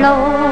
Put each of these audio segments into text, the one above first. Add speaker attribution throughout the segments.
Speaker 1: 路。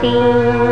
Speaker 1: see.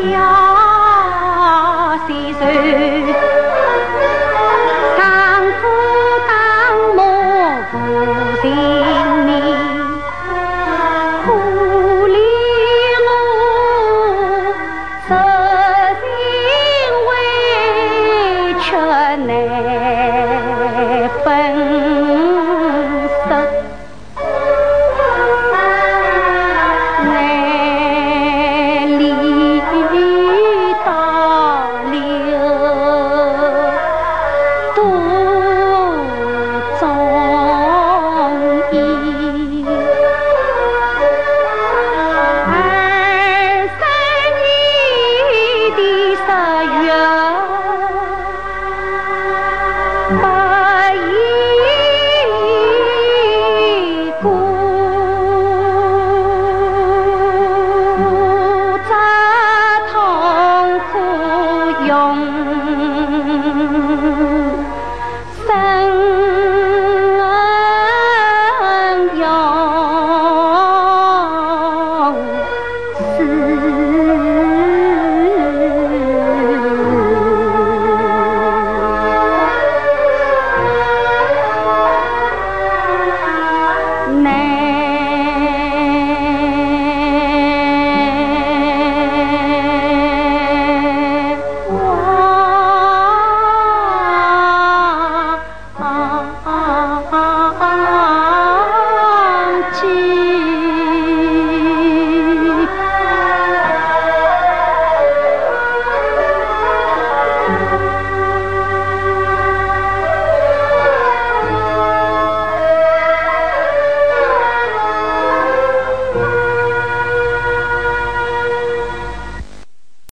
Speaker 1: 呀是谁？